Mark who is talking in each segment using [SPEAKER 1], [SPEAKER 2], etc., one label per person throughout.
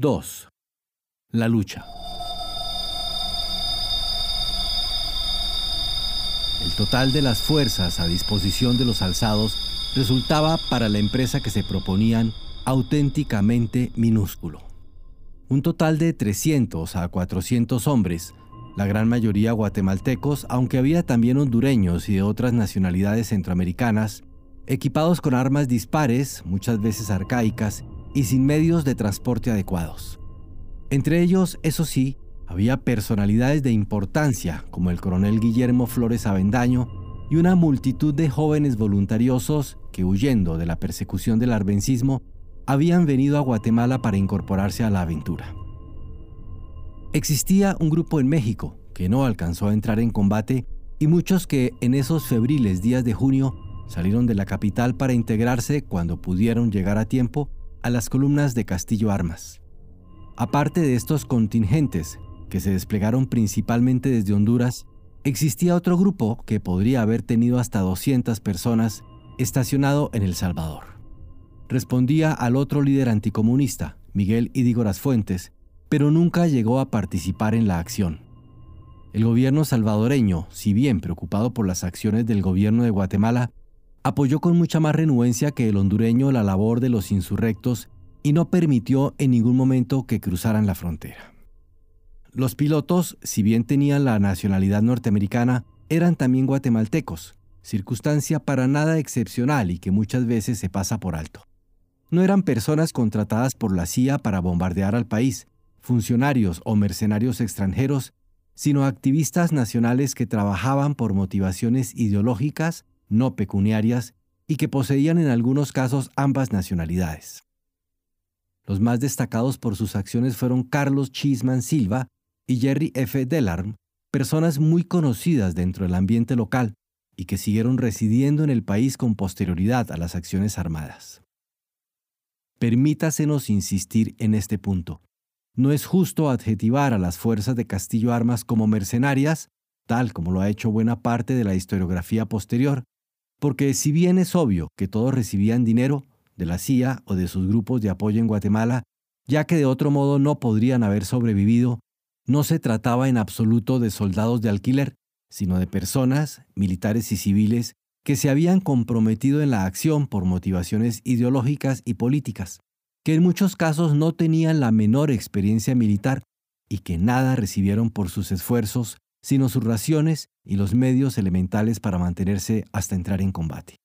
[SPEAKER 1] 2. La lucha. El total de las fuerzas a disposición de los alzados resultaba para la empresa que se proponían auténticamente minúsculo. Un total de 300 a 400 hombres, la gran mayoría guatemaltecos, aunque había también hondureños y de otras nacionalidades centroamericanas, equipados con armas dispares, muchas veces arcaicas, y sin medios de transporte adecuados. Entre ellos, eso sí, había personalidades de importancia como el coronel Guillermo Flores Avendaño y una multitud de jóvenes voluntariosos que huyendo de la persecución del arbencismo habían venido a Guatemala para incorporarse a la aventura. Existía un grupo en México que no alcanzó a entrar en combate y muchos que en esos febriles días de junio salieron de la capital para integrarse cuando pudieron llegar a tiempo a las columnas de Castillo Armas. Aparte de estos contingentes, que se desplegaron principalmente desde Honduras, existía otro grupo que podría haber tenido hasta 200 personas estacionado en El Salvador. Respondía al otro líder anticomunista, Miguel Idígoras Fuentes, pero nunca llegó a participar en la acción. El gobierno salvadoreño, si bien preocupado por las acciones del gobierno de Guatemala, apoyó con mucha más renuencia que el hondureño la labor de los insurrectos y no permitió en ningún momento que cruzaran la frontera. Los pilotos, si bien tenían la nacionalidad norteamericana, eran también guatemaltecos, circunstancia para nada excepcional y que muchas veces se pasa por alto. No eran personas contratadas por la CIA para bombardear al país, funcionarios o mercenarios extranjeros, sino activistas nacionales que trabajaban por motivaciones ideológicas no pecuniarias y que poseían en algunos casos ambas nacionalidades. Los más destacados por sus acciones fueron Carlos Chisman Silva y Jerry F. Delarm, personas muy conocidas dentro del ambiente local y que siguieron residiendo en el país con posterioridad a las acciones armadas. Permítasenos insistir en este punto. No es justo adjetivar a las fuerzas de Castillo Armas como mercenarias, tal como lo ha hecho buena parte de la historiografía posterior, porque si bien es obvio que todos recibían dinero de la CIA o de sus grupos de apoyo en Guatemala, ya que de otro modo no podrían haber sobrevivido, no se trataba en absoluto de soldados de alquiler, sino de personas, militares y civiles, que se habían comprometido en la acción por motivaciones ideológicas y políticas, que en muchos casos no tenían la menor experiencia militar y que nada recibieron por sus esfuerzos sino sus raciones y los medios elementales para mantenerse hasta entrar en combate.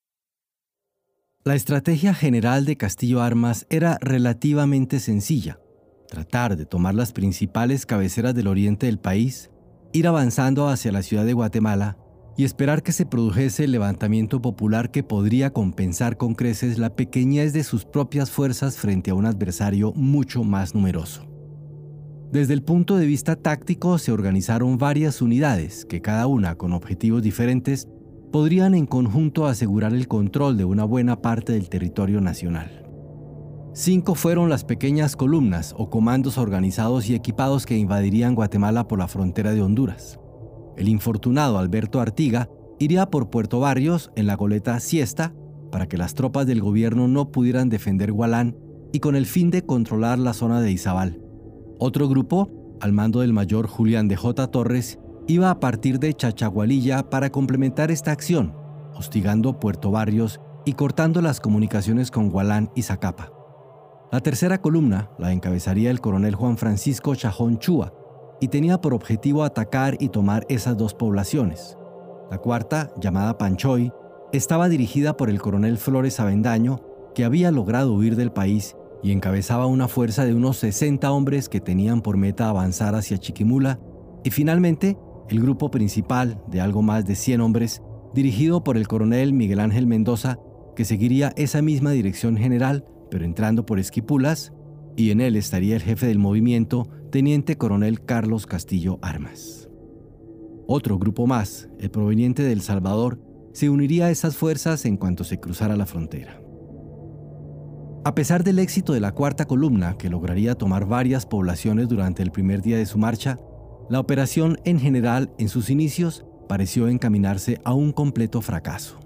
[SPEAKER 1] La estrategia general de Castillo Armas era relativamente sencilla, tratar de tomar las principales cabeceras del oriente del país, ir avanzando hacia la ciudad de Guatemala y esperar que se produjese el levantamiento popular que podría compensar con creces la pequeñez de sus propias fuerzas frente a un adversario mucho más numeroso. Desde el punto de vista táctico se organizaron varias unidades que cada una con objetivos diferentes podrían en conjunto asegurar el control de una buena parte del territorio nacional. Cinco fueron las pequeñas columnas o comandos organizados y equipados que invadirían Guatemala por la frontera de Honduras. El infortunado Alberto Artiga iría por Puerto Barrios en la goleta Siesta para que las tropas del gobierno no pudieran defender Gualán y con el fin de controlar la zona de Izabal. Otro grupo, al mando del mayor Julián de J. Torres, iba a partir de Chachagualilla para complementar esta acción, hostigando Puerto Barrios y cortando las comunicaciones con Gualán y Zacapa. La tercera columna la encabezaría el coronel Juan Francisco Chajón Chúa y tenía por objetivo atacar y tomar esas dos poblaciones. La cuarta, llamada Panchoy, estaba dirigida por el coronel Flores Avendaño, que había logrado huir del país y encabezaba una fuerza de unos 60 hombres que tenían por meta avanzar hacia Chiquimula, y finalmente el grupo principal de algo más de 100 hombres, dirigido por el coronel Miguel Ángel Mendoza, que seguiría esa misma dirección general, pero entrando por Esquipulas, y en él estaría el jefe del movimiento, teniente coronel Carlos Castillo Armas. Otro grupo más, el proveniente de El Salvador, se uniría a esas fuerzas en cuanto se cruzara la frontera. A pesar del éxito de la cuarta columna, que lograría tomar varias poblaciones durante el primer día de su marcha, la operación en general en sus inicios pareció encaminarse a un completo fracaso.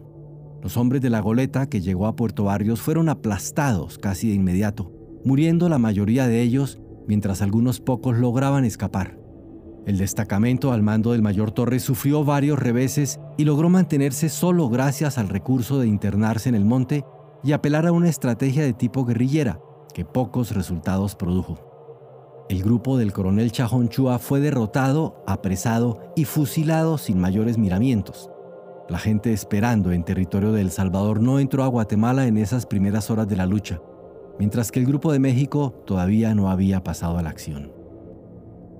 [SPEAKER 1] Los hombres de la goleta que llegó a Puerto Barrios fueron aplastados casi de inmediato, muriendo la mayoría de ellos mientras algunos pocos lograban escapar. El destacamento al mando del mayor Torres sufrió varios reveses y logró mantenerse solo gracias al recurso de internarse en el monte y apelar a una estrategia de tipo guerrillera que pocos resultados produjo. El grupo del coronel Chajón Chua fue derrotado, apresado y fusilado sin mayores miramientos. La gente esperando en territorio de El Salvador no entró a Guatemala en esas primeras horas de la lucha, mientras que el grupo de México todavía no había pasado a la acción.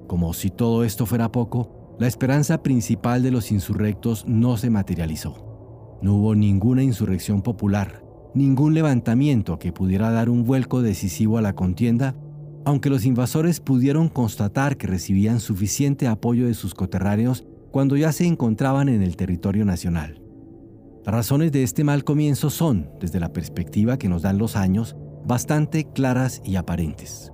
[SPEAKER 1] Como si todo esto fuera poco, la esperanza principal de los insurrectos no se materializó. No hubo ninguna insurrección popular, ningún levantamiento que pudiera dar un vuelco decisivo a la contienda, aunque los invasores pudieron constatar que recibían suficiente apoyo de sus coterráneos cuando ya se encontraban en el territorio nacional. Las razones de este mal comienzo son, desde la perspectiva que nos dan los años, bastante claras y aparentes.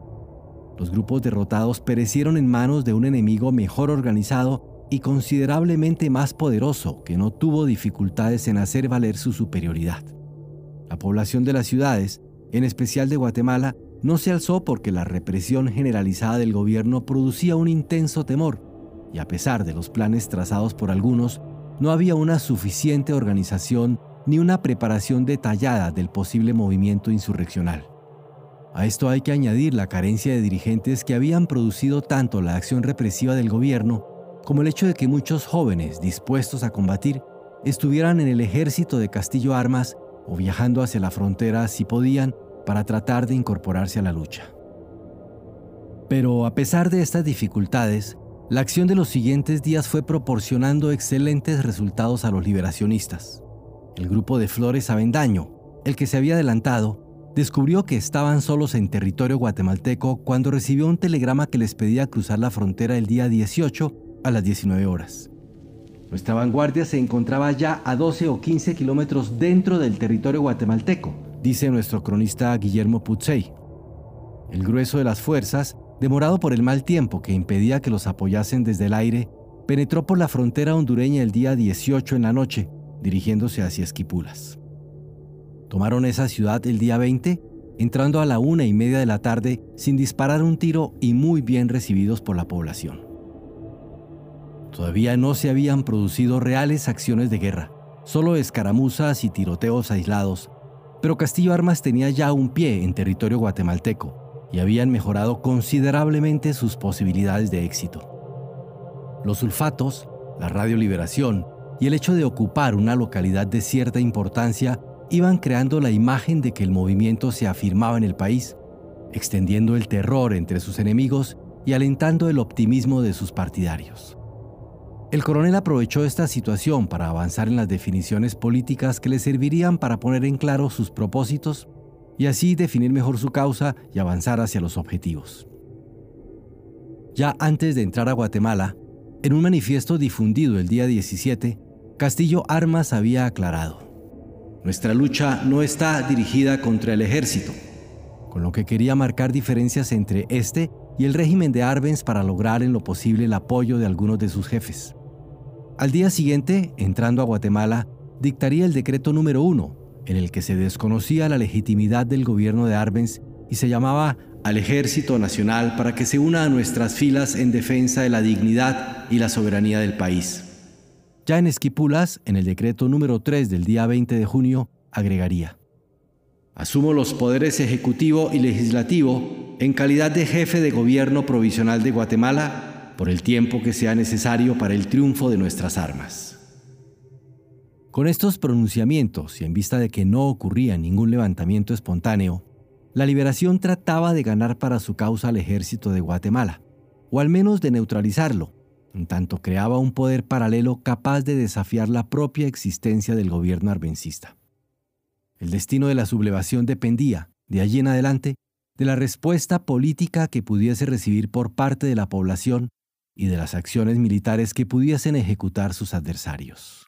[SPEAKER 1] Los grupos derrotados perecieron en manos de un enemigo mejor organizado y considerablemente más poderoso que no tuvo dificultades en hacer valer su superioridad. La población de las ciudades, en especial de Guatemala, no se alzó porque la represión generalizada del gobierno producía un intenso temor, y a pesar de los planes trazados por algunos, no había una suficiente organización ni una preparación detallada del posible movimiento insurreccional. A esto hay que añadir la carencia de dirigentes que habían producido tanto la acción represiva del gobierno como el hecho de que muchos jóvenes dispuestos a combatir estuvieran en el ejército de Castillo Armas o viajando hacia la frontera si podían para tratar de incorporarse a la lucha. Pero a pesar de estas dificultades, la acción de los siguientes días fue proporcionando excelentes resultados a los liberacionistas. El grupo de Flores Avendaño, el que se había adelantado, descubrió que estaban solos en territorio guatemalteco cuando recibió un telegrama que les pedía cruzar la frontera el día 18 a las 19 horas. Nuestra vanguardia se encontraba ya a 12 o 15 kilómetros dentro del territorio guatemalteco, dice nuestro cronista Guillermo Putzey. El grueso de las fuerzas, demorado por el mal tiempo que impedía que los apoyasen desde el aire, penetró por la frontera hondureña el día 18 en la noche, dirigiéndose hacia Esquipulas. Tomaron esa ciudad el día 20, entrando a la una y media de la tarde sin disparar un tiro y muy bien recibidos por la población. Todavía no se habían producido reales acciones de guerra, solo escaramuzas y tiroteos aislados, pero Castillo Armas tenía ya un pie en territorio guatemalteco y habían mejorado considerablemente sus posibilidades de éxito. Los sulfatos, la radioliberación y el hecho de ocupar una localidad de cierta importancia iban creando la imagen de que el movimiento se afirmaba en el país, extendiendo el terror entre sus enemigos y alentando el optimismo de sus partidarios. El coronel aprovechó esta situación para avanzar en las definiciones políticas que le servirían para poner en claro sus propósitos y así definir mejor su causa y avanzar hacia los objetivos. Ya antes de entrar a Guatemala, en un manifiesto difundido el día 17, Castillo Armas había aclarado, Nuestra lucha no está dirigida contra el ejército, con lo que quería marcar diferencias entre este y el régimen de Arbenz para lograr en lo posible el apoyo de algunos de sus jefes. Al día siguiente, entrando a Guatemala, dictaría el decreto número uno, en el que se desconocía la legitimidad del gobierno de Arbenz y se llamaba al Ejército Nacional para que se una a nuestras filas en defensa de la dignidad y la soberanía del país. Ya en Esquipulas, en el decreto número 3 del día 20 de junio, agregaría, Asumo los poderes ejecutivo y legislativo en calidad de jefe de gobierno provisional de Guatemala por el tiempo que sea necesario para el triunfo de nuestras armas. Con estos pronunciamientos y en vista de que no ocurría ningún levantamiento espontáneo, la liberación trataba de ganar para su causa al ejército de Guatemala, o al menos de neutralizarlo, en tanto creaba un poder paralelo capaz de desafiar la propia existencia del gobierno arbencista. El destino de la sublevación dependía, de allí en adelante, de la respuesta política que pudiese recibir por parte de la población y de las acciones militares que pudiesen ejecutar sus adversarios.